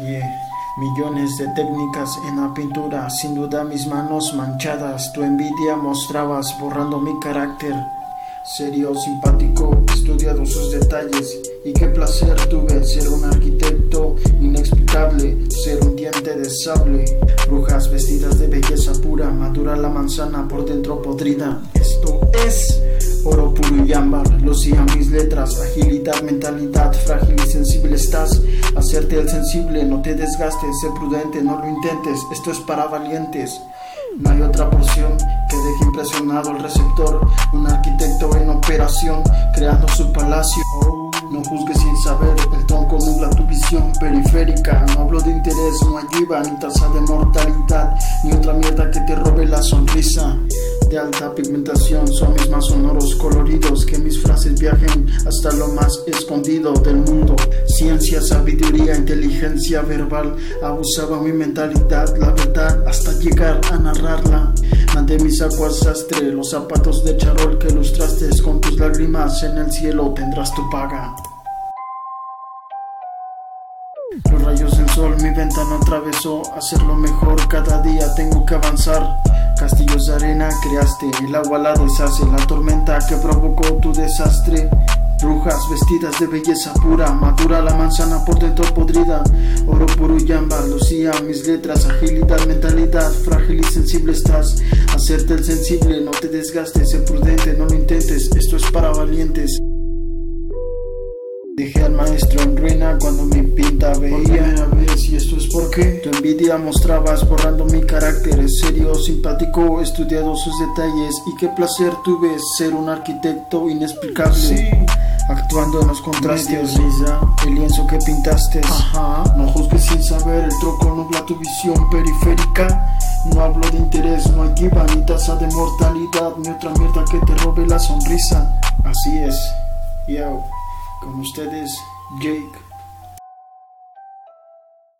Yeah. Millones de técnicas en la pintura, sin duda mis manos manchadas, tu envidia mostrabas borrando mi carácter. Serio, simpático, estudiado sus detalles y qué placer tuve ser un arquitecto inexplicable, ser un diente de sable, brujas vestidas de belleza pura, madura la manzana por dentro podrida. Esto es oro puro y ámbar, lucía mis letras, agilidad, mentalidad, frágil y sensible estás, hacerte el sensible, no te desgastes, sé prudente, no lo intentes, esto es para valientes. No hay otra porción que deje impresionado el receptor, un arquitecto en operación, creando su palacio. No juzgues sin saber, el tronco nubla tu visión periférica. No hablo de interés, no hay IVA, ni tasa de mortalidad, ni otra mierda que te robe la sonrisa. De alta pigmentación son mis más sonoros viajen hasta lo más escondido del mundo. Ciencia, sabiduría, inteligencia verbal, abusaba mi mentalidad, la verdad, hasta llegar a narrarla. Mandé mis aguas sastre, los zapatos de charol que ilustraste con tus lágrimas en el cielo tendrás tu paga. Los rayos del sol mi ventana atravesó, hacerlo mejor cada día tengo que avanzar. Castillos de arena creaste, el agua la deshace, la tormenta que provocó tu desastre. Brujas vestidas de belleza pura, madura la manzana por dentro podrida. Oro puro y ámbar, lucía mis letras, agilidad, mentalidad, frágil y sensible estás. Hacerte el sensible, no te desgastes, sé prudente, no lo intentes, esto es para valientes. Dejé al maestro en ruina cuando mi pinta veía porque tu envidia mostrabas borrando mi carácter serio, simpático, estudiado sus detalles y qué placer tuve ser un arquitecto inexplicable. Actuando en los contrastes, el lienzo que pintaste. No juzgues sin saber, el troco nubla tu visión periférica. No hablo de interés, no hay guiva ni tasa de mortalidad, ni otra mierda que te robe la sonrisa. Así es, yo. Con ustedes, Jake.